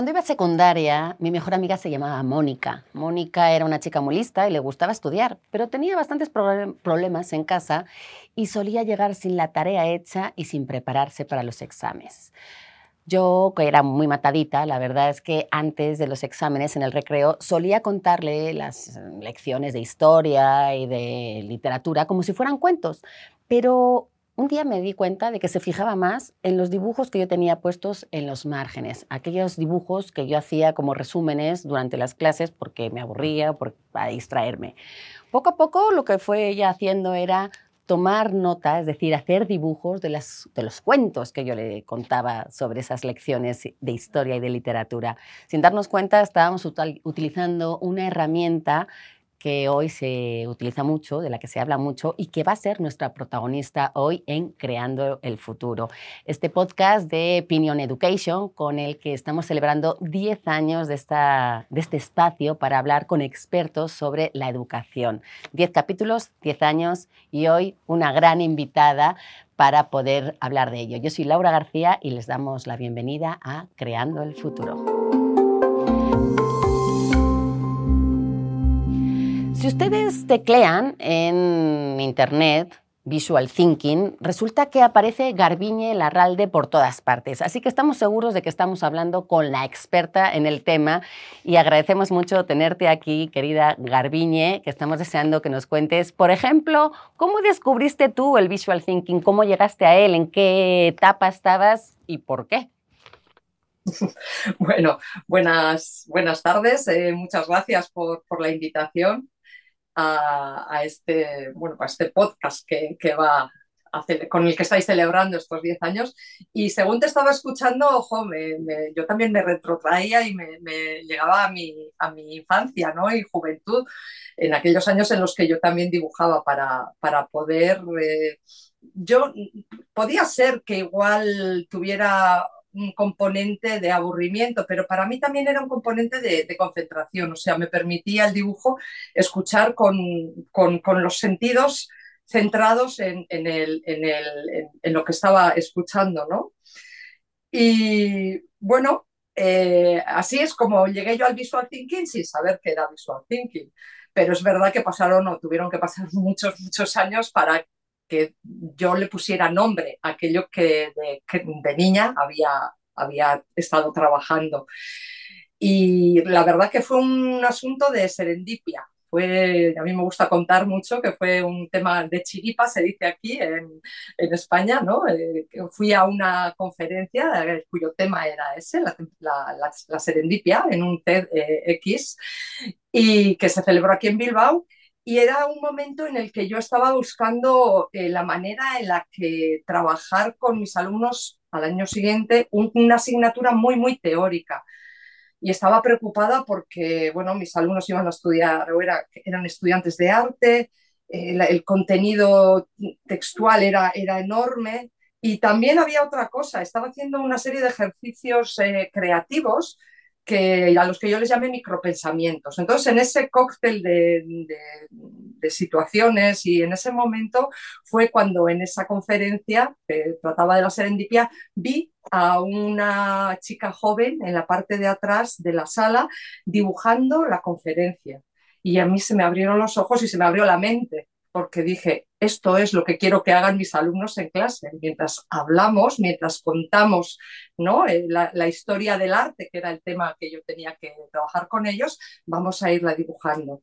Cuando iba a secundaria, mi mejor amiga se llamaba Mónica. Mónica era una chica muy lista y le gustaba estudiar, pero tenía bastantes problemas en casa y solía llegar sin la tarea hecha y sin prepararse para los exámenes. Yo, que era muy matadita, la verdad es que antes de los exámenes en el recreo solía contarle las lecciones de historia y de literatura como si fueran cuentos, pero un día me di cuenta de que se fijaba más en los dibujos que yo tenía puestos en los márgenes, aquellos dibujos que yo hacía como resúmenes durante las clases porque me aburría, para distraerme. Poco a poco lo que fue ella haciendo era tomar nota, es decir, hacer dibujos de, de los cuentos que yo le contaba sobre esas lecciones de historia y de literatura. Sin darnos cuenta, estábamos utilizando una herramienta que hoy se utiliza mucho, de la que se habla mucho y que va a ser nuestra protagonista hoy en Creando el Futuro. Este podcast de Opinion Education, con el que estamos celebrando 10 años de, esta, de este espacio para hablar con expertos sobre la educación. 10 capítulos, 10 años y hoy una gran invitada para poder hablar de ello. Yo soy Laura García y les damos la bienvenida a Creando el Futuro. Si ustedes teclean en Internet Visual Thinking, resulta que aparece Garbiñe Larralde por todas partes. Así que estamos seguros de que estamos hablando con la experta en el tema y agradecemos mucho tenerte aquí, querida Garbiñe, que estamos deseando que nos cuentes, por ejemplo, cómo descubriste tú el Visual Thinking, cómo llegaste a él, en qué etapa estabas y por qué. Bueno, buenas, buenas tardes. Eh, muchas gracias por, por la invitación a, este, bueno, a este podcast que, que va con el que estáis celebrando estos 10 años. Y según te estaba escuchando, ojo, yo también me retrotraía y me, llegaba a mi, a mi infancia ¿no? y juventud, en aquellos años en los que yo también dibujaba para, para poder... Eh, yo podía ser que igual tuviera un componente de aburrimiento, pero para mí también era un componente de, concentración, o sea, me permitía el dibujo escuchar con, los sentidos centrados en, lo que estaba escuchando, ¿no? Y bueno, eh, así es como llegué yo al visual thinking sin saber qué era visual thinking, pero es verdad que pasaron o tuvieron que pasar muchos, muchos años para que yo le pusiera nombre a aquello que de, niña había, había estado trabajando. Y la verdad que fue un asunto de serendipia. Fue, a mí me gusta contar mucho que fue un tema de chiripa, se dice aquí en, en España, ¿no? Eh, fui a una conferencia eh, cuyo tema era ese, la, la, la serendipia, en un TEDx, y que se celebró aquí en Bilbao y era un momento en el que yo estaba buscando eh, la manera en la que trabajar con mis alumnos al año siguiente una asignatura muy, muy teórica. Y estaba preocupada porque, bueno, mis alumnos iban a estudiar, eran estudiantes de arte, eh, el contenido textual era, era enorme y también había otra cosa, estaba haciendo una serie de ejercicios eh, creativos que, a los que yo les llamé micropensamientos. Entonces, en ese cóctel de, situaciones y en ese momento fue cuando en esa conferencia que trataba de la serendipia vi a una chica joven en la parte de atrás de la sala dibujando la conferencia. Y a mí se me abrieron los ojos y se me abrió la mente, porque dije, esto es lo que quiero que hagan mis alumnos en clase. Mientras hablamos, mientras contamos ¿no? Eh, la, historia del arte, que era el tema que yo tenía que trabajar con ellos, vamos a irla dibujando.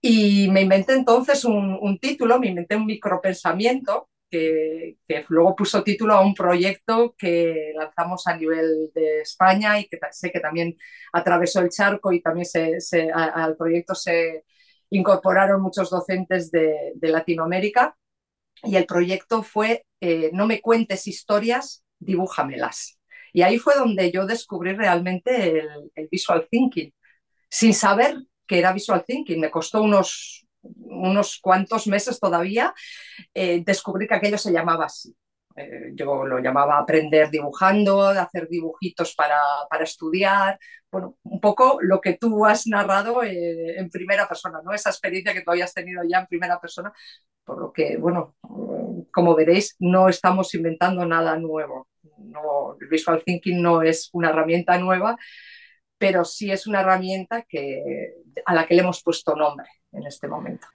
Y me inventé entonces un, título, me inventé un micropensamiento que, que, luego puso título a un proyecto que lanzamos a nivel de España y que sé que también atravesó el charco y también se, al proyecto se, incorporaron muchos docentes de, Latinoamérica y el proyecto fue eh, No me cuentes historias, dibújamelas. Y ahí fue donde yo descubrí realmente el, visual thinking, sin saber que era visual thinking. Me costó unos, unos cuantos meses todavía eh, descubrir que aquello se llamaba así. Eh, yo lo llamaba aprender dibujando, hacer dibujitos para, para, estudiar, bueno, un poco lo que tú has narrado eh, en primera persona, ¿no? Esa experiencia que tú habías tenido ya en primera persona, por lo que, bueno, como veréis, no estamos inventando nada nuevo. no, el visual thinking no es una herramienta nueva, pero sí es una herramienta que, a la que le hemos puesto nombre en este momento.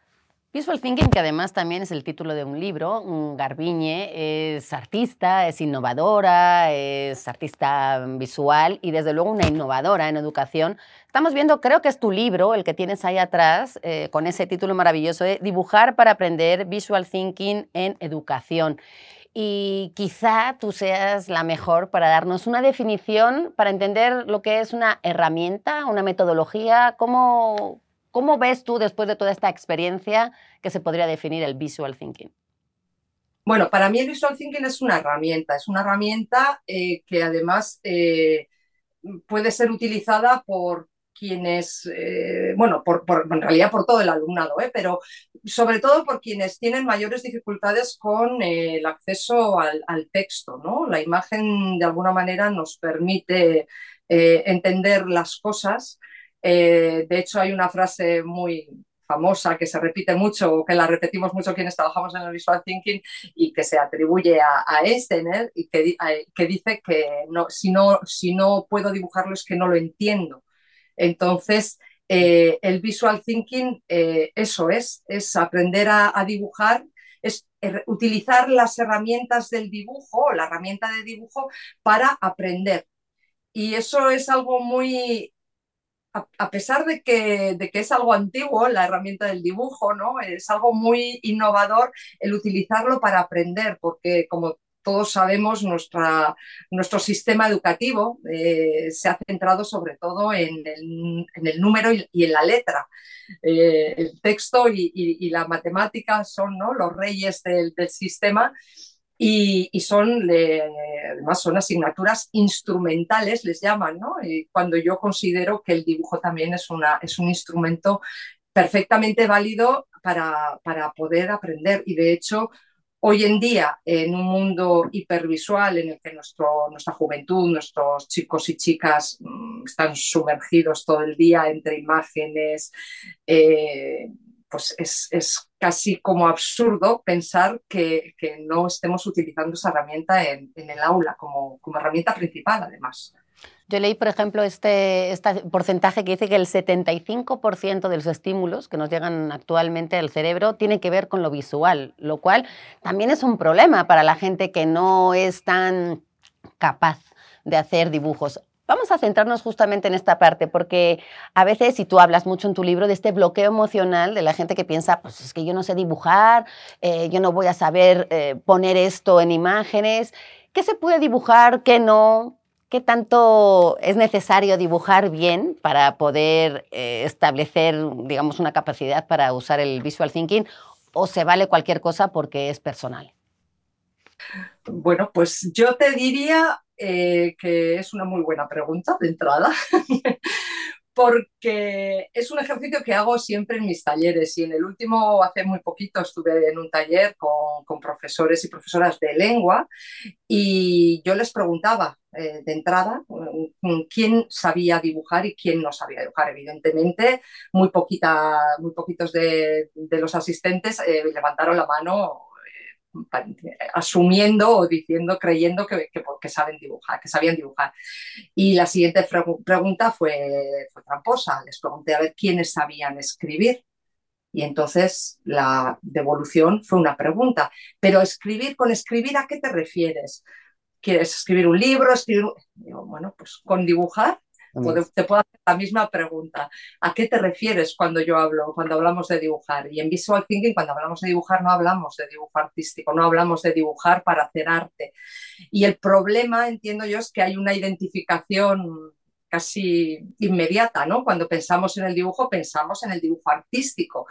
Visual Thinking, que además también es el título de un libro, Garbiñe es artista, es innovadora, es artista visual y desde luego una innovadora en educación. Estamos viendo, creo que es tu libro, el que tienes ahí atrás, eh, con ese título maravilloso de Dibujar para aprender Visual Thinking en educación. Y quizá tú seas la mejor para darnos una definición, para entender lo que es una herramienta, una metodología, cómo, ¿Cómo ves tú, después de toda esta experiencia, que se podría definir el visual thinking? Bueno, para mí el visual thinking es una herramienta, es una herramienta eh, que además eh, puede ser utilizada por quienes, eh, bueno, por, en realidad por todo el alumnado, pero sobre todo por quienes tienen mayores dificultades con el acceso al, al, texto, ¿no? La imagen de alguna manera nos permite entender las cosas eh, de hecho, hay una frase muy famosa que se repite mucho, que la repetimos mucho quienes trabajamos en el Visual Thinking y que se atribuye a, a y que, que, dice que no, si, no, si no puedo dibujarlo es que no lo entiendo. Entonces, eh, el Visual Thinking, eh, eso es, es aprender a, a dibujar es utilizar las herramientas del dibujo, la herramienta de dibujo para aprender. Y eso es algo muy a, pesar de que, de que, es algo antiguo, la herramienta del dibujo, ¿no? Es algo muy innovador el utilizarlo para aprender, porque como todos sabemos, nuestra, nuestro sistema educativo eh, se ha centrado sobre todo en el, en el número y, en la letra. Eh, el texto y, y, la matemática son ¿no? los reyes del, del sistema y, son, además, son asignaturas instrumentales, les llaman, ¿no? Y cuando yo considero que el dibujo también es, una, es un instrumento perfectamente válido para, para poder aprender. Y de hecho, hoy en día, en un mundo hipervisual en el que nuestro, nuestra juventud, nuestros chicos y chicas mm, están sumergidos todo el día entre imágenes, eh, pues es, casi como absurdo pensar que, no estemos utilizando esa herramienta en, el aula como, herramienta principal, además. Yo leí, por ejemplo, este, este, porcentaje que dice que el 75% de los estímulos que nos llegan actualmente al cerebro tiene que ver con lo visual, lo cual también es un problema para la gente que no es tan capaz de hacer dibujos. Vamos a centrarnos justamente en esta parte, porque a veces, y tú hablas mucho en tu libro de este bloqueo emocional de la gente que piensa, pues es que yo no sé dibujar, eh, yo no voy a saber eh, poner esto en imágenes, ¿qué se puede dibujar, qué no? ¿Qué tanto es necesario dibujar bien para poder eh, establecer, digamos, una capacidad para usar el visual thinking? ¿O se vale cualquier cosa porque es personal? Bueno, pues yo te diría eh, que es una muy buena pregunta de entrada, porque es un ejercicio que hago siempre en mis talleres y en el último, hace muy poquito, estuve en un taller con, profesores y profesoras de lengua y yo les preguntaba eh, de entrada mm, quién sabía dibujar y quién no sabía dibujar. Evidentemente, muy, poquita, muy poquitos de, los asistentes eh, levantaron la mano asumiendo o diciendo, creyendo que, que, saben dibujar, que sabían dibujar. Y la siguiente pregunta fue, fue tramposa. Les pregunté a ver quiénes sabían escribir. Y entonces la devolución fue una pregunta. Pero escribir, con escribir, ¿a qué te refieres? ¿Quieres escribir un libro? Escribir bueno, pues con dibujar te puedo hacer la misma pregunta. ¿A qué te refieres cuando yo hablo, cuando hablamos de dibujar? Y en Visual Thinking, cuando hablamos de dibujar, no hablamos de dibujo artístico, no hablamos de dibujar para hacer arte. Y el problema, entiendo yo, es que hay una identificación casi inmediata, ¿no? Cuando pensamos en el dibujo, pensamos en el dibujo artístico.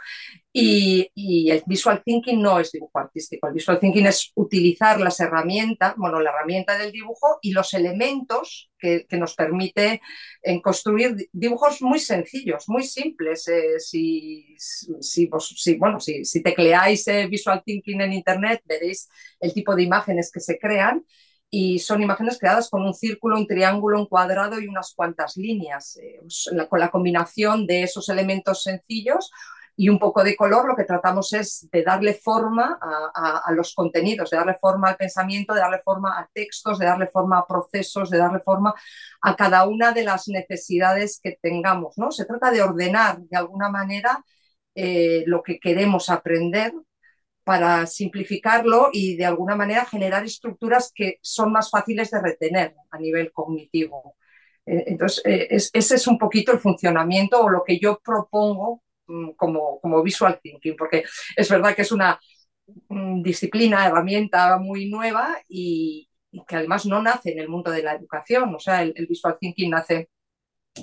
Y, el visual thinking no es dibujo artístico. El visual thinking es utilizar las herramientas, bueno, la herramienta del dibujo y los elementos que, nos permite en construir dibujos muy sencillos, muy simples. Eh, si, si, bueno, si, si tecleáis eh, visual thinking en internet, veréis el tipo de imágenes que se crean y son imágenes creadas con un círculo, un triángulo, un cuadrado y unas cuantas líneas. Eh, con la combinación de esos elementos sencillos y un poco de color, lo que tratamos es de darle forma a, los contenidos, de darle forma al pensamiento, de darle forma a textos, de darle forma a procesos, de darle forma a cada una de las necesidades que tengamos. ¿no? Se trata de ordenar de alguna manera eh, lo que queremos aprender para simplificarlo y de alguna manera generar estructuras que son más fáciles de retener a nivel cognitivo. Eh, entonces, eh, ese es un poquito el funcionamiento o lo que yo propongo mm, como, como visual thinking, porque es verdad que es una mm, disciplina, herramienta muy nueva y, que además no nace en el mundo de la educación. O sea, el visual thinking nace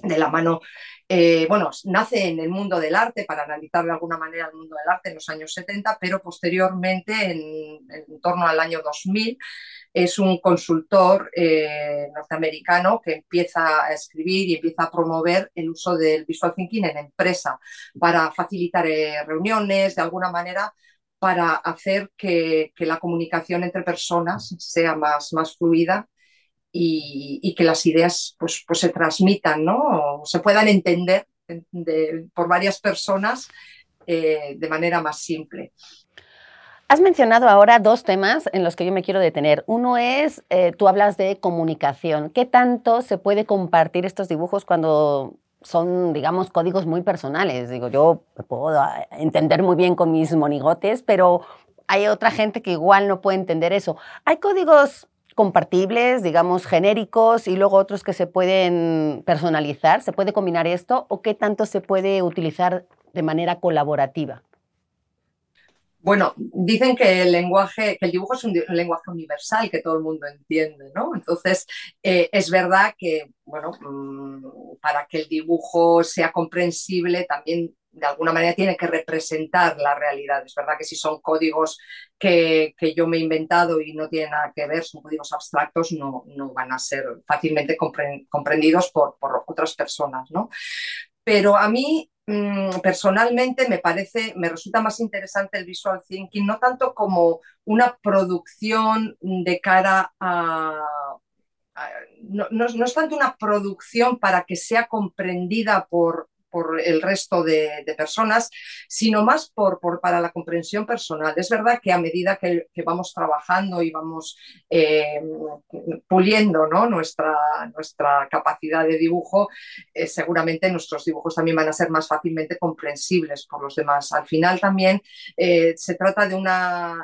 de la mano, eh, bueno, nace en el mundo del arte, para analizar de alguna manera el mundo del arte en los años 70, pero posteriormente, en, torno al año 2000, es un consultor eh, norteamericano que empieza a escribir y empieza a promover el uso del visual thinking en empresa para facilitar eh, reuniones, de alguna manera para hacer que, que, la comunicación entre personas sea más, más fluida y, que las ideas pues, pues se transmitan, ¿no? O se puedan entender por varias personas eh, de manera más simple. Has mencionado ahora dos temas en los que yo me quiero detener. Uno es, eh, tú hablas de comunicación. ¿Qué tanto se puede compartir estos dibujos cuando son, digamos, códigos muy personales? Digo, yo puedo entender muy bien con mis monigotes, pero hay otra gente que igual no puede entender eso. ¿Hay códigos compartibles, digamos, genéricos y luego otros que se pueden personalizar? ¿Se puede combinar esto o qué tanto se puede utilizar de manera colaborativa? Bueno, dicen que el lenguaje, que el dibujo es un, lenguaje universal que todo el mundo entiende, ¿no? Entonces, eh, es verdad que, bueno, mm, para que el dibujo sea comprensible, también de alguna manera tiene que representar la realidad. Es verdad que si son códigos que, yo me he inventado y no tienen nada que ver, son códigos abstractos, no, no van a ser fácilmente comprendidos por, por, otras personas, ¿no? Pero a mí mm, personalmente me parece, me resulta más interesante el visual thinking, no tanto como una producción de cara a, no, no, es tanto una producción para que sea comprendida por, por el resto de, personas, sino más por, para la comprensión personal. Es verdad que a medida que, vamos trabajando y vamos eh, puliendo nuestra, capacidad de dibujo, eh, seguramente nuestros dibujos también van a ser más fácilmente comprensibles por los demás. Al final también eh, se trata de una,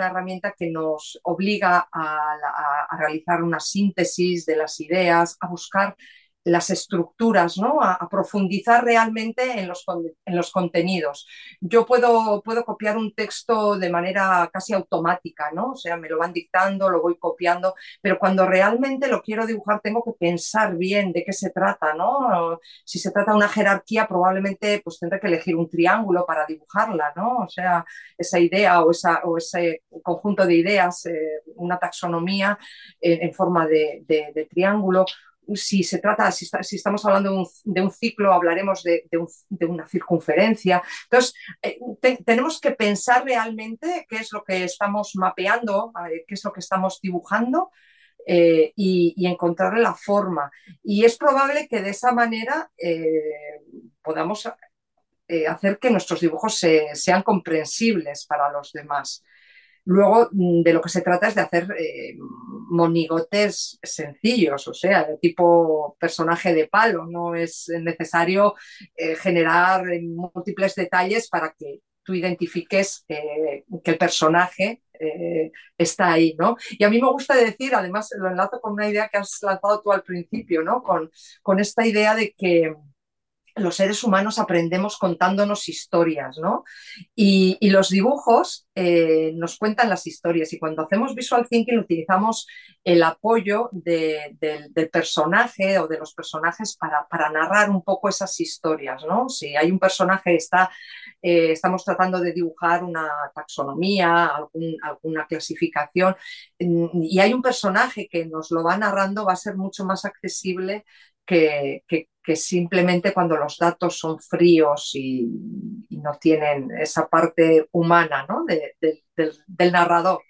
herramienta que nos obliga a realizar una síntesis de las ideas, a buscar las estructuras, ¿no? A, profundizar realmente en los, en los, contenidos. Yo puedo, puedo copiar un texto de manera casi automática, ¿no? O sea, me lo van dictando, lo voy copiando, pero cuando realmente lo quiero dibujar tengo que pensar bien de qué se trata, ¿no? Si se trata de una jerarquía, probablemente pues tendré que elegir un triángulo para dibujarla, ¿no? O sea, esa idea o, ese conjunto de ideas, eh, una taxonomía en, forma de, de triángulo si se trata, si, estamos hablando de un, ciclo, hablaremos de, una circunferencia. Entonces, eh, tenemos que pensar realmente qué es lo que estamos mapeando, qué es lo que estamos dibujando eh, y, encontrarle la forma. Y es probable que de esa manera eh, podamos hacer que nuestros dibujos sean comprensibles para los demás. Luego, mm, de lo que se trata es de hacer eh, monigotes sencillos, o sea, de tipo personaje de palo. No es necesario eh, generar múltiples detalles para que tú identifiques eh, que el personaje está ahí, ¿no? Y a mí me gusta decir, además lo enlazo con una idea que has lanzado tú al principio, ¿no? Con, con esta idea de que los seres humanos aprendemos contándonos historias, ¿no? Y, los dibujos eh, nos cuentan las historias y cuando hacemos visual thinking utilizamos el apoyo del personaje o de los personajes para, narrar un poco esas historias, ¿no? Si hay un personaje, está, eh, estamos tratando de dibujar una taxonomía, alguna clasificación, mm, y hay un personaje que nos lo va narrando, va a ser mucho más accesible que, simplemente cuando los datos son fríos y, no tienen esa parte humana del, narrador.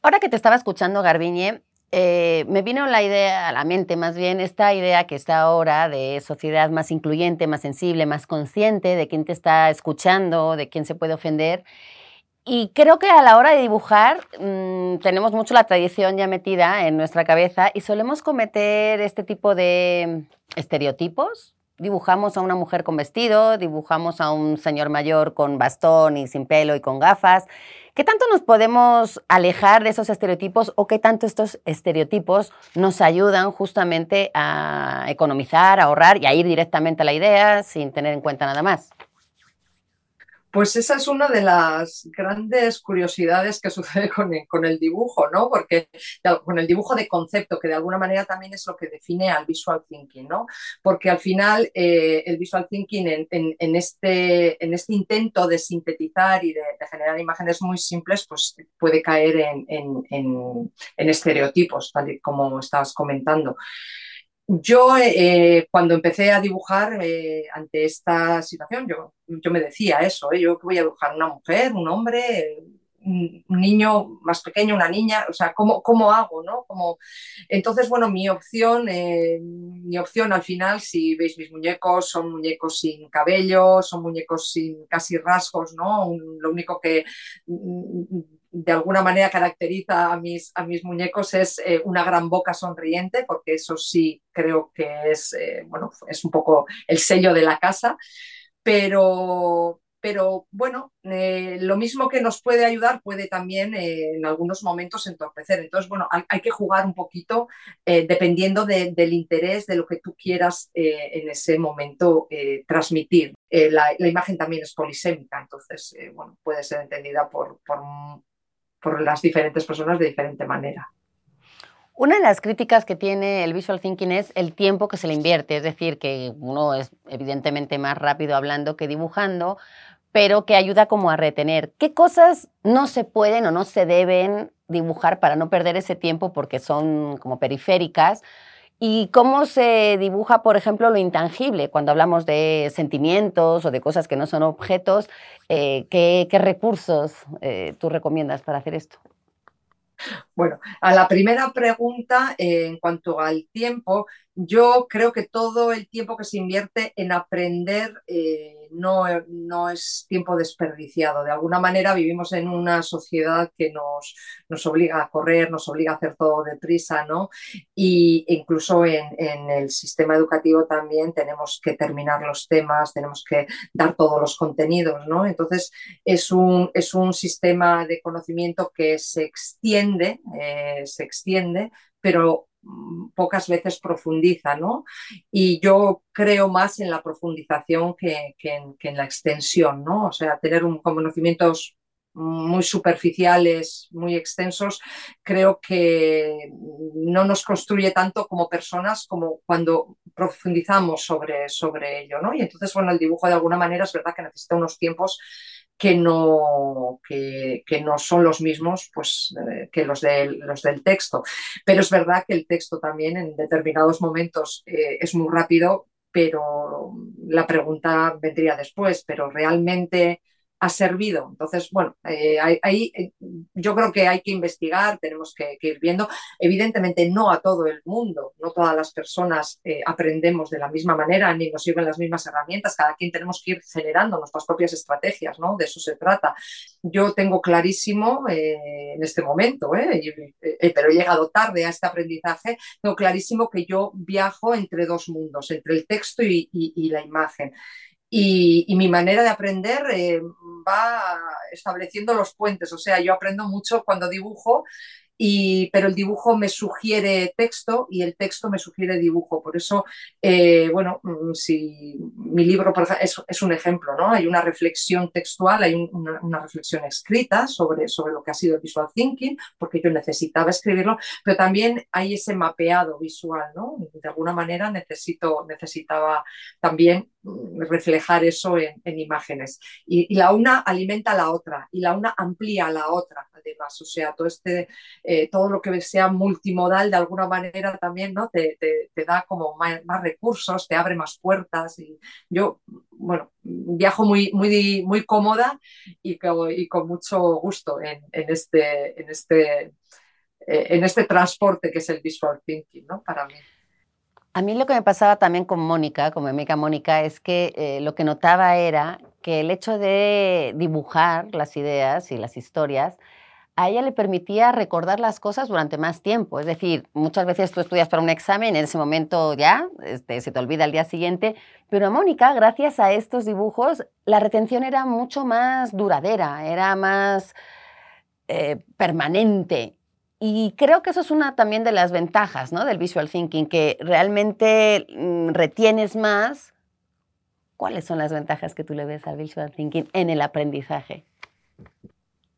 Ahora que te estaba escuchando, Garbiñe, eh, me vino la idea, a la mente más bien, esta idea que está ahora de sociedad más incluyente, más sensible, más consciente de quién te está escuchando, de quién se puede ofender. Y creo que a la hora de dibujar mm, tenemos mucho la tradición ya metida en nuestra cabeza y solemos cometer este tipo de estereotipos. Dibujamos a una mujer con vestido, dibujamos a un señor mayor con bastón y sin pelo y con gafas. ¿Qué tanto nos podemos alejar de esos estereotipos o qué tanto estos estereotipos nos ayudan justamente a economizar, a ahorrar y a ir directamente a la idea sin tener en cuenta nada más? Pues esa es una de las grandes curiosidades que sucede con el, dibujo, ¿no? Porque con el dibujo de concepto, que de alguna manera también es lo que define al visual thinking, ¿no? Porque al final eh, el visual thinking en, este, en este intento de sintetizar y de, generar imágenes muy simples, pues puede caer en, estereotipos, tal y como estabas comentando. Yo eh, cuando empecé a dibujar eh, ante esta situación, yo, yo me decía eso, ¿eh? yo que voy a dibujar una mujer, un hombre, un, niño más pequeño, una niña, o sea, ¿cómo, cómo hago? ¿no? Como... Entonces, bueno, mi opción, mi opción al final, si veis mis muñecos, son muñecos sin cabello, son muñecos sin casi rasgos, ¿no? lo único que de alguna manera caracteriza a mis, a mis muñecos es eh, una gran boca sonriente, porque eso sí creo que es, eh, bueno, es un poco el sello de la casa, pero, pero bueno, eh, lo mismo que nos puede ayudar puede también en algunos momentos entorpecer. Entonces, bueno, hay, que jugar un poquito dependiendo del interés, de lo que tú quieras en ese momento transmitir. La, imagen también es polisémica, entonces, bueno, puede ser entendida por por las diferentes personas de diferente manera. Una de las críticas que tiene el visual thinking es el tiempo que se le invierte, es decir, que uno es evidentemente más rápido hablando que dibujando, pero que ayuda como a retener. ¿Qué cosas no se pueden o no se deben dibujar para no perder ese tiempo porque son como periféricas? ¿Y cómo se dibuja, por ejemplo, lo intangible? Cuando hablamos de sentimientos o de cosas que no son objetos, eh, ¿qué, recursos eh, tú recomiendas para hacer esto? Bueno, a la primera pregunta, eh, en cuanto al tiempo, yo creo que todo el tiempo que se invierte en aprender no, no, es tiempo desperdiciado. De alguna manera vivimos en una sociedad que nos, nos obliga a correr, nos obliga a hacer todo deprisa, ¿no? Y incluso en, en, el sistema educativo también tenemos que terminar los temas, tenemos que dar todos los contenidos, ¿no? Entonces es un, es un sistema de conocimiento que se extiende, eh, se extiende, pero Mm, pocas veces profundiza, ¿no? Y yo creo más en la profundización que, en, la extensión, ¿no? O sea, tener un, conocimientos muy superficiales, muy extensos, creo que no nos construye tanto como personas como cuando profundizamos sobre, sobre ello, ¿no? Y entonces, bueno, el dibujo de alguna manera es verdad que necesita unos tiempos que no, que, no son los mismos pues, eh, que los, de, los del texto. Pero es verdad que el texto también en determinados momentos eh, es muy rápido, pero la pregunta vendría después, pero realmente ha servido. Entonces, bueno, eh, ahí eh, yo creo que hay que investigar, tenemos que, ir viendo. Evidentemente, no a todo el mundo, no todas las personas eh, aprendemos de la misma manera ni nos sirven las mismas herramientas. Cada quien tenemos que ir generando nuestras propias estrategias, ¿no? De eso se trata. Yo tengo clarísimo en este momento, pero he llegado tarde a este aprendizaje, tengo clarísimo que yo viajo entre dos mundos, entre el texto y la imagen. Y, mi manera de aprender eh, va estableciendo los puentes, o sea, yo aprendo mucho cuando dibujo pero el dibujo me sugiere texto y el texto me sugiere dibujo. Por eso, eh, bueno, mm, si mi libro es, un ejemplo, ¿no? Hay una reflexión textual, hay una, reflexión escrita sobre, sobre lo que ha sido el visual thinking, porque yo necesitaba escribirlo, pero también hay ese mapeado visual, ¿no? De alguna manera necesito, necesitaba también reflejar eso en, imágenes. Y, la una alimenta la otra y la una amplía la otra, además. O sea, todo este eh, todo lo que sea multimodal de alguna manera también ¿no? te, da como más, recursos, te abre más puertas. Y yo, bueno, viajo muy, muy, muy cómoda y, y con mucho gusto en, este, en este eh, en este transporte que es el visual thinking, ¿no? Para mí. A mí lo que me pasaba también con Mónica, con mi amiga Mónica, es que eh, lo que notaba era que el hecho de dibujar las ideas y las historias a ella le permitía recordar las cosas durante más tiempo. Es decir, muchas veces tú estudias para un examen en ese momento ya este, se te olvida el día siguiente, pero a Mónica, gracias a estos dibujos, la retención era mucho más duradera, era más eh, permanente. Y creo que eso es una también de las ventajas ¿no? del visual thinking, que realmente mm, retienes más. ¿Cuáles son las ventajas que tú le ves al visual thinking en el aprendizaje?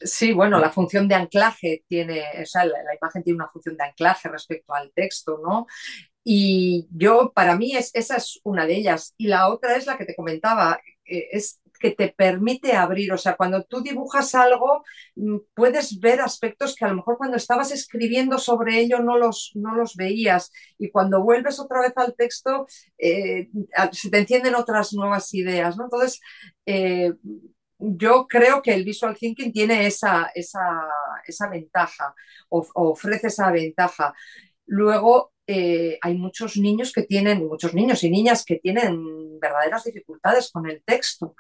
Sí, bueno, la función de anclaje tiene, o sea, la, imagen tiene una función de anclaje respecto al texto, ¿no? Y yo, para mí, es, esa es una de ellas. Y la otra es la que te comentaba, eh, es que te permite abrir, o sea, cuando tú dibujas algo, mm, puedes ver aspectos que a lo mejor cuando estabas escribiendo sobre ello no los, no los veías y cuando vuelves otra vez al texto eh, se te encienden otras nuevas ideas, ¿no? Entonces, eh, yo creo que el visual thinking tiene esa, esa, ventaja, ofrece esa ventaja. Luego, eh, hay muchos niños que tienen, muchos niños y niñas que tienen verdaderas dificultades con el texto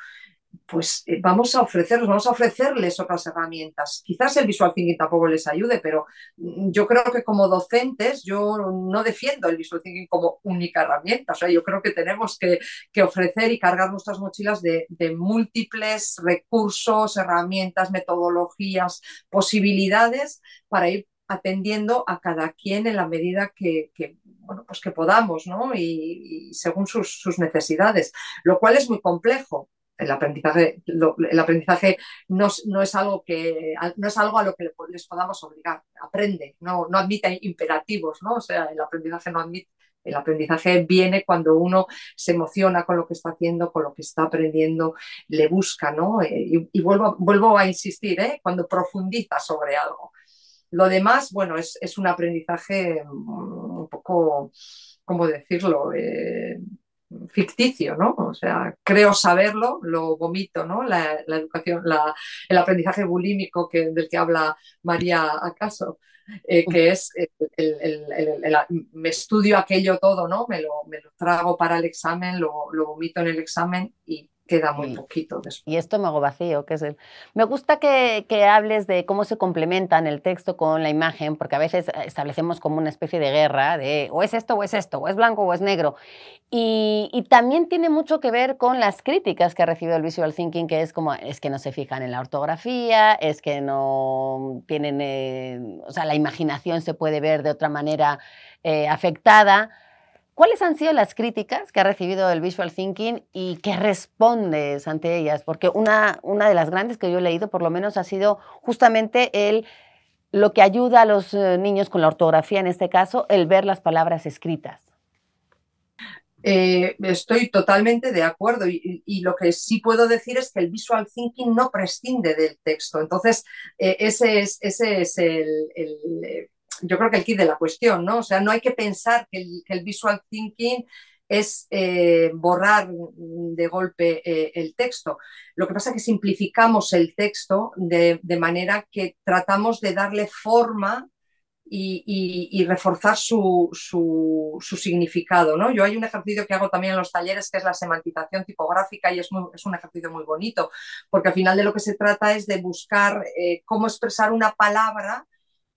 pues eh, vamos a ofrecerles, vamos a ofrecerles otras herramientas. Quizás el visual thinking tampoco les ayude, pero mm, yo creo que como docentes yo no defiendo el visual thinking como única herramienta. O sea, yo creo que tenemos que, ofrecer y cargar nuestras mochilas de, múltiples recursos, herramientas, metodologías, posibilidades para ir atendiendo a cada quien en la medida que, bueno, pues que podamos, ¿no? Y, según sus, necesidades, lo cual es muy complejo el aprendizaje, el aprendizaje no, es algo que, no es algo a lo que les podamos obligar. Aprende, no, no admite imperativos, ¿no? O sea, el aprendizaje no admite. El aprendizaje viene cuando uno se emociona con lo que está haciendo, con lo que está aprendiendo, le busca, ¿no? Eh, y, vuelvo, vuelvo a insistir, ¿eh? Cuando profundiza sobre algo. Lo demás, bueno, es, es un aprendizaje mm, un poco, ¿cómo decirlo? Eh, ficticio, ¿no? O sea, creo saberlo, lo vomito, ¿no? La, educación, el aprendizaje bulímico que, del que habla María Acaso, eh, que es me estudio aquello todo, ¿no? Me lo, me lo trago para el examen, lo, lo vomito en el examen y queda muy poquito después. Y estómago vacío, que es el... Me gusta que, que, hables de cómo se complementan el texto con la imagen, porque a veces establecemos como una especie de guerra de o es esto o es esto, o es blanco o es negro. Y, y, también tiene mucho que ver con las críticas que ha recibido el Visual Thinking, que es como, es que no se fijan en la ortografía, es que no tienen, eh, o sea, la imaginación se puede ver de otra manera eh, afectada. ¿Cuáles han sido las críticas que ha recibido el Visual Thinking y qué respondes ante ellas? Porque una, una de las grandes que yo he leído, por lo menos, ha sido justamente el, lo que ayuda a los eh, niños con la ortografía, en este caso, el ver las palabras escritas. Eh, estoy totalmente de acuerdo y, lo que sí puedo decir es que el visual thinking no prescinde del texto. Entonces, eh, ese, es, ese es el, yo creo que el kit de la cuestión, ¿no? O sea, no hay que pensar que el, visual thinking es eh, borrar de golpe eh, el texto. Lo que pasa es que simplificamos el texto de, manera que tratamos de darle forma y, reforzar su, significado. ¿no? Yo hay un ejercicio que hago también en los talleres que es la semantización tipográfica y es, es un ejercicio muy bonito, porque al final de lo que se trata es de buscar eh, cómo expresar una palabra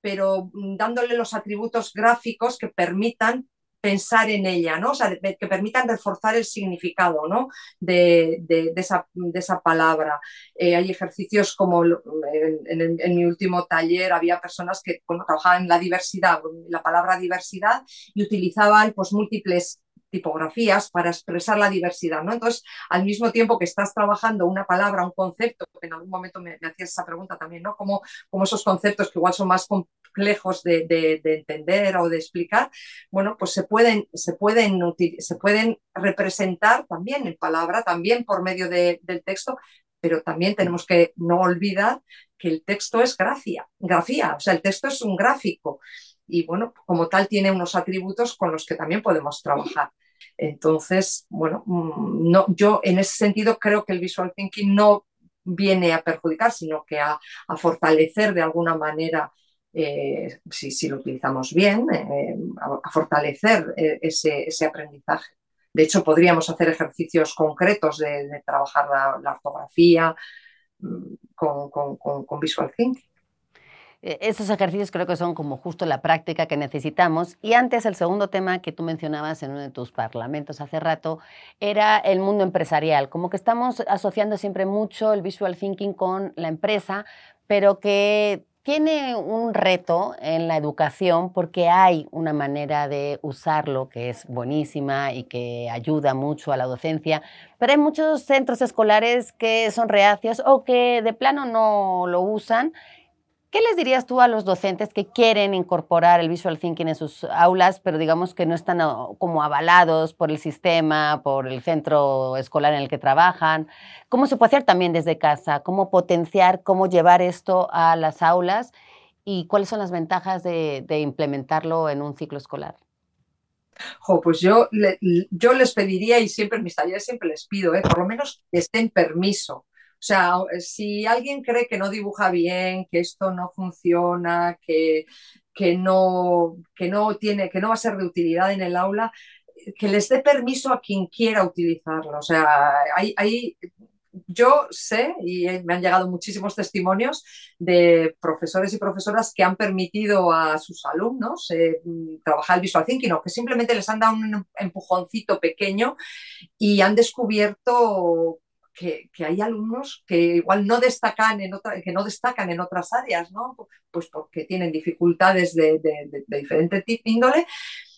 pero mm, dándole los atributos gráficos que permitan pensar en ella, ¿no? O sea, que permitan reforzar el significado, ¿no? De, esa, palabra. Eh, hay ejercicios como en, mi último taller había personas que trabajaban en la diversidad, la palabra diversidad, y utilizaban pues múltiples tipografías para expresar la diversidad, ¿no? Entonces, al mismo tiempo que estás trabajando una palabra, un concepto, que en algún momento me, hacías esa pregunta también, ¿no? Como, como, esos conceptos que igual son más complejos de, entender o de explicar, bueno, pues se pueden, se pueden, se pueden representar también en palabra, también por medio del texto, pero también tenemos que no olvidar que el texto es grafía, grafía, o sea, el texto es un gráfico y bueno, como tal tiene unos atributos con los que también podemos trabajar. Entonces, bueno, mm, no, yo en ese sentido creo que el visual thinking no viene a perjudicar, sino que a, fortalecer de alguna manera si, lo utilizamos bien, a, fortalecer ese, aprendizaje. De hecho, podríamos hacer ejercicios concretos de, trabajar la, ortografía mm, con Visual Thinking. E-, esos ejercicios creo que son como justo la práctica que necesitamos. Y antes, el segundo tema que tú mencionabas en uno de tus parlamentos hace rato era el mundo empresarial. Como que estamos asociando siempre mucho el visual thinking con la empresa, pero que tiene un reto en la educación porque hay una manera de usarlo que es buenísima y que ayuda mucho a la docencia, pero hay muchos centros escolares que son reacios o que de plano no lo usan ¿Qué les dirías tú a los docentes que quieren incorporar el visual thinking en sus aulas, pero digamos que no están ah, como avalados por el sistema, por el centro escolar en el que trabajan? ¿Cómo se puede hacer también desde casa? ¿Cómo potenciar, cómo llevar esto a las aulas? ¿Y cuáles son las ventajas de, implementarlo en un ciclo escolar? pues yo, yo les pediría, y siempre en mis talleres siempre les pido, ¿eh? por lo menos que estén permiso o sea, si alguien cree que no dibuja bien, que esto no funciona, que, que, no, que, no tiene, que no va a ser de utilidad en el aula, que les dé permiso a quien quiera utilizarlo. O sea, hay, yo sé, y me han llegado muchísimos testimonios de profesores y profesoras que han permitido a sus alumnos eh, trabajar el visual thinking o que simplemente les han dado un empujoncito pequeño y han descubierto que, hay alumnos que igual no destacan en otra, que no destacan en otras áreas, ¿no? Pues porque tienen dificultades de, de, de, diferente índole,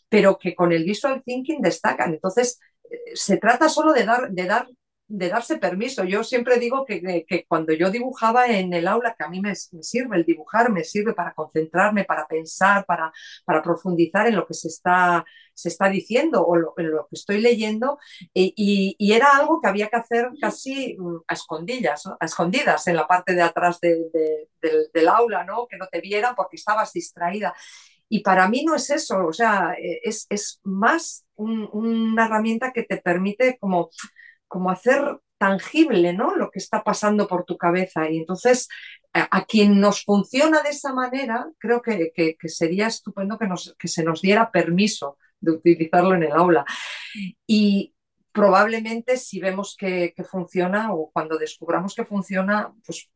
pero que con el visual thinking destacan. Entonces, eh, se trata solo de dar, de dar de darse permiso. Yo siempre digo que, cuando yo dibujaba en el aula, que a mí me, sirve el dibujar, me sirve para concentrarme, para pensar, para, para profundizar en lo que se está, se está diciendo o en lo que estoy leyendo, y, era algo que había que hacer casi mm, a escondidas, a escondidas en la parte de atrás del, aula, ¿no? que no te vieran porque estabas distraída. Y para mí no es eso, o sea, e, es, es más una herramienta que te permite como como hacer tangible ¿no? lo que está pasando por tu cabeza. Y entonces, a, quien nos funciona de esa manera, creo que, sería estupendo que, nos, que se nos diera permiso de utilizarlo en el aula. Y probablemente si vemos que, que funciona o cuando descubramos que funciona, pues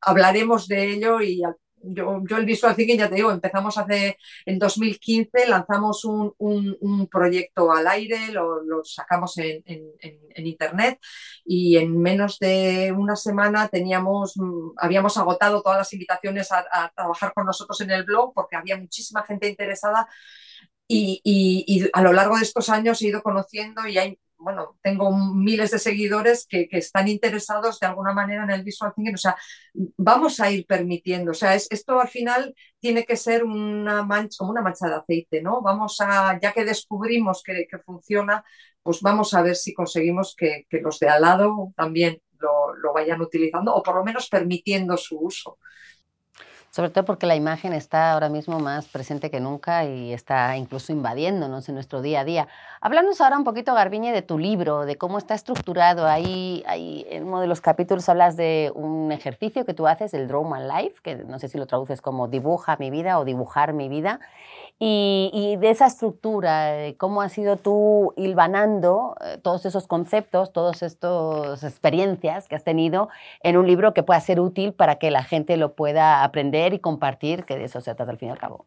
hablaremos de ello y yo, yo, el Visual Thinking, ya te digo, empezamos hace, en 2015, lanzamos un, un, proyecto al aire, lo, lo sacamos en, en, Internet y en menos de una semana teníamos, mm, habíamos agotado todas las invitaciones a, a trabajar con nosotros en el blog porque había muchísima gente interesada y, y, y, a lo largo de estos años he ido conociendo y hay bueno, tengo miles de seguidores que, están interesados de alguna manera en el visual thinking. O sea, vamos a ir permitiendo. O sea, esto al final tiene que ser una mancha, como una mancha de aceite, ¿no? Vamos a, ya que descubrimos que, funciona, pues vamos a ver si conseguimos que, los de al lado también lo, lo vayan utilizando o por lo menos permitiendo su uso sobre todo porque la imagen está ahora mismo más presente que nunca y está incluso invadiéndonos en nuestro día a día. Háblanos ahora un poquito, Garbiñe, de tu libro, de cómo está estructurado. Ahí, ahí en uno de los capítulos hablas de un ejercicio que tú haces, el Draw My Life, que no sé si lo traduces como dibuja mi vida o dibujar mi vida. Y, de esa estructura, cómo has ido tú hilvanando eh, todos esos conceptos, todas estas experiencias que has tenido en un libro que pueda ser útil para que la gente lo pueda aprender y compartir, que de eso se trata al fin y al cabo.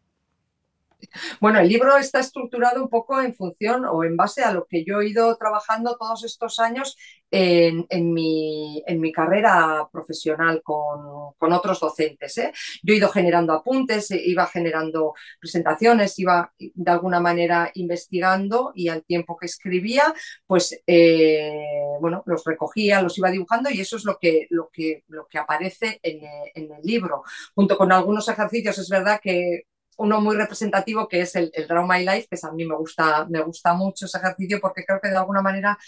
Bueno, el libro está estructurado un poco en función o en base a lo que yo he ido trabajando todos estos años en, mi, carrera profesional con, otros docentes. ¿eh? Yo he ido generando apuntes, eh, iba generando presentaciones, iba de alguna manera investigando y al tiempo que escribía, pues eh, bueno, los recogía, los iba dibujando y eso es lo que, lo que, lo que aparece en, en el libro. Junto con algunos ejercicios, es verdad que uno muy representativo que es el, el, Draw My Life, que a mí me gusta, me gusta mucho ese ejercicio porque creo que de alguna manera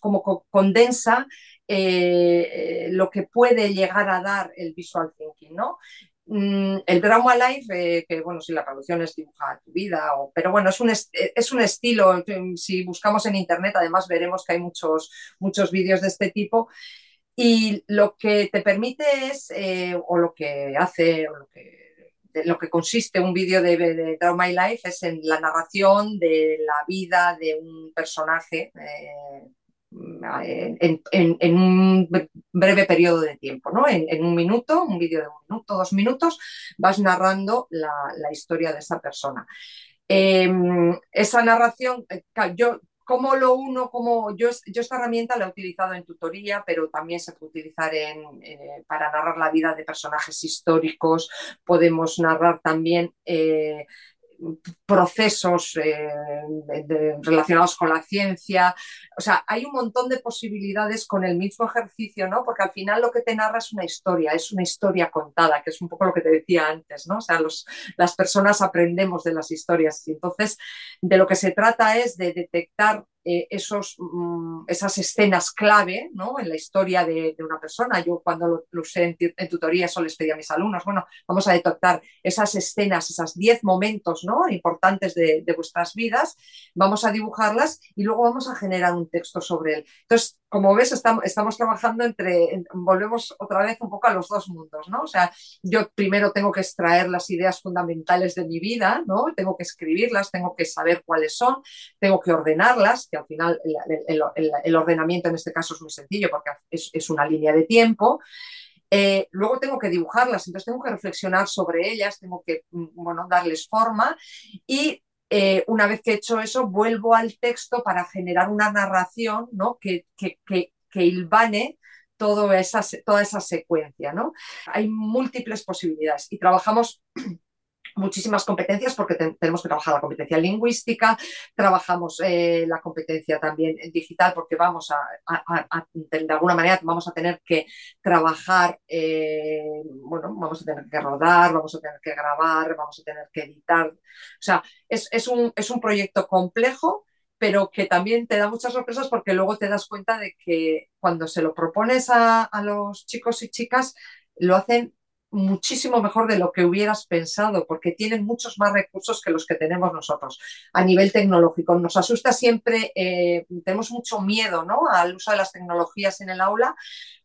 como condensa eh, lo que puede llegar a dar el visual thinking, ¿no? Mm, el Drama Life, eh, que bueno, si la traducción es dibujar tu vida, pero bueno, es un, es un estilo, si buscamos en internet además veremos que hay muchos, muchos vídeos de este tipo y lo que te permite es, eh, o lo que hace, o lo que lo que consiste un vídeo de, de, Draw My Life es en la narración de la vida de un personaje eh, en, un breve periodo de tiempo, ¿no? En, un minuto, un vídeo de un minuto, dos minutos, vas narrando la, historia de esa persona. Em, esa narración, eh, yo ¿Cómo lo uno? Como yo, esta herramienta la he utilizado en tutoría, pero también se puede utilizar eh, para narrar la vida de personajes históricos. Podemos narrar también eh, procesos eh, relacionados con la ciencia. O sea, hay un montón de posibilidades con el mismo ejercicio, ¿no? Porque al final lo que te narra es una historia, es una historia contada, que es un poco lo que te decía antes, ¿no? O sea, las personas aprendemos de las historias y entonces de lo que se trata es de detectar eh, esos, mm, esas escenas clave ¿no? en la historia de, una persona. Yo cuando lo, usé en, tutoría eso les pedí a mis alumnos, bueno, vamos a detectar esas escenas, esas 10 momentos ¿no? importantes de, de, vuestras vidas, vamos a dibujarlas y luego vamos a generar un texto sobre él. Entonces, como ves, estamos, estamos trabajando entre, volvemos otra vez un poco a los dos mundos, ¿no? O sea, yo primero tengo que extraer las ideas fundamentales de mi vida, ¿no? Tengo que escribirlas, tengo que saber cuáles son, tengo que ordenarlas, que al final el, ordenamiento en este caso es muy sencillo porque es, una línea de tiempo. Eh, luego tengo que dibujarlas, entonces tengo que reflexionar sobre ellas, tengo que mm, bueno, darles forma y eh, una vez que he hecho eso, vuelvo al texto para generar una narración ¿no? que, que, que, que toda esa, toda esa secuencia. ¿no? Hay múltiples posibilidades y trabajamos muchísimas competencias porque tenemos que trabajar la competencia lingüística, trabajamos eh, la competencia también digital porque vamos a, de alguna manera vamos a tener que trabajar, eh, bueno, vamos a tener que rodar, vamos a tener que grabar, vamos a tener que editar. O sea, es, un, es un proyecto complejo pero que también te da muchas sorpresas porque luego te das cuenta de que cuando se lo propones a, a los chicos y chicas, lo hacen muchísimo mejor de lo que hubieras pensado, porque tienen muchos más recursos que los que tenemos nosotros a nivel tecnológico. Nos asusta siempre, eh, tenemos mucho miedo ¿no? al uso de las tecnologías en el aula,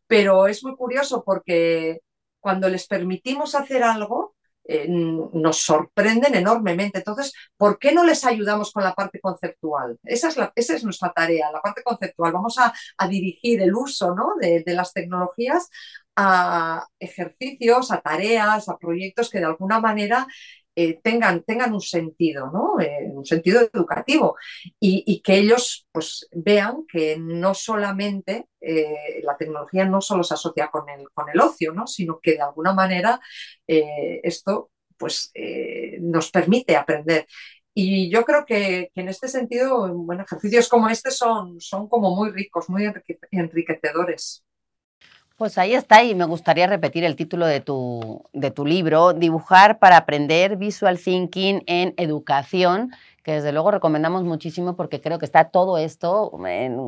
pero es muy curioso porque cuando les permitimos hacer algo, eh, nos sorprenden enormemente. Entonces, ¿por qué no les ayudamos con la parte conceptual? Esa es, nuestra tarea, la parte conceptual. Vamos a, dirigir el uso ¿no? de, las tecnologías a ejercicios, a tareas, a proyectos que de alguna manera eh, tengan, tengan un sentido, ¿no? Eh, un sentido educativo y, que ellos pues, vean que no solamente eh, la tecnología no solo se asocia con el, con el ocio, ¿no? sino que de alguna manera esto pues, nos permite aprender. Y yo creo que, que, en este sentido, bueno, ejercicios como este son, son como muy ricos, muy enriquecedores. Pues ahí está y me gustaría repetir el título de tu, de tu libro, Dibujar para aprender Visual Thinking en Educación, que desde luego recomendamos muchísimo porque creo que está todo esto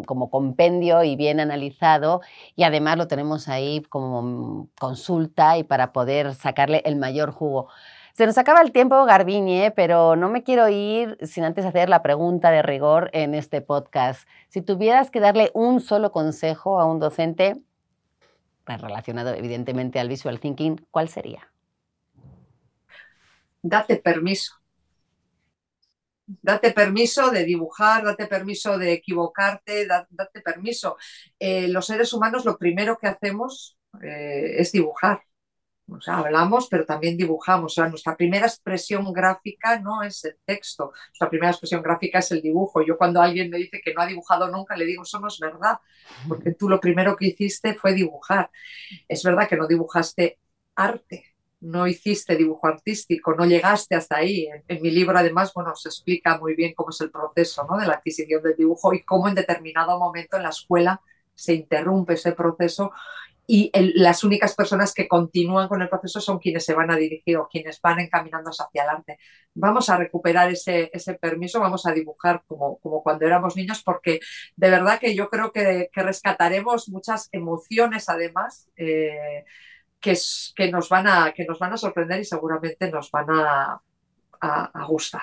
como compendio y bien analizado y además lo tenemos ahí como consulta y para poder sacarle el mayor jugo. Se nos acaba el tiempo, Garbiñe, pero no me quiero ir sin antes hacer la pregunta de rigor en este podcast. Si tuvieras que darle un solo consejo a un docente, relacionado evidentemente al visual thinking, ¿cuál sería? Date permiso. Date permiso de dibujar, date permiso de equivocarte, date, permiso. Eh, los seres humanos lo primero que hacemos eh, es dibujar. O sea, hablamos, pero también dibujamos. O sea, nuestra primera expresión gráfica no es el texto, nuestra primera expresión gráfica es el dibujo. Yo cuando alguien me dice que no ha dibujado nunca, le digo, eso no es verdad, porque tú lo primero que hiciste fue dibujar. Es verdad que no dibujaste arte, no hiciste dibujo artístico, no llegaste hasta ahí. En, mi libro, además, bueno, se explica muy bien cómo es el proceso ¿no? de la adquisición del dibujo y cómo en determinado momento en la escuela se interrumpe ese proceso y las únicas personas que continúan con el proceso son quienes se van a dirigir o quienes van encaminándose hacia adelante. Vamos a recuperar ese, ese permiso, vamos a dibujar como, como, cuando éramos niños, porque de verdad que yo creo que, que rescataremos muchas emociones además. Eh, que, que, nos van a, que nos van a sorprender y seguramente nos van a, a, a gustar.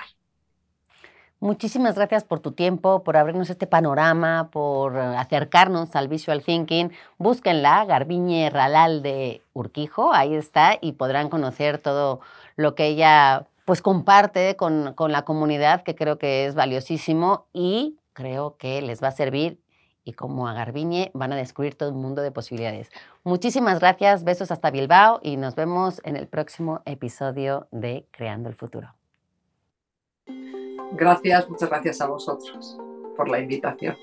Muchísimas gracias por tu tiempo, por abrirnos este panorama, por acercarnos al visual thinking. Búsquenla, Garbiñe Ralal de Urquijo, ahí está, y podrán conocer todo lo que ella pues comparte con, con la comunidad, que creo que es valiosísimo y creo que les va a servir y como a Garbiñe van a descubrir todo un mundo de posibilidades. Muchísimas gracias, besos hasta Bilbao y nos vemos en el próximo episodio de Creando el Futuro. Gracias, muchas gracias a vosotros por la invitación.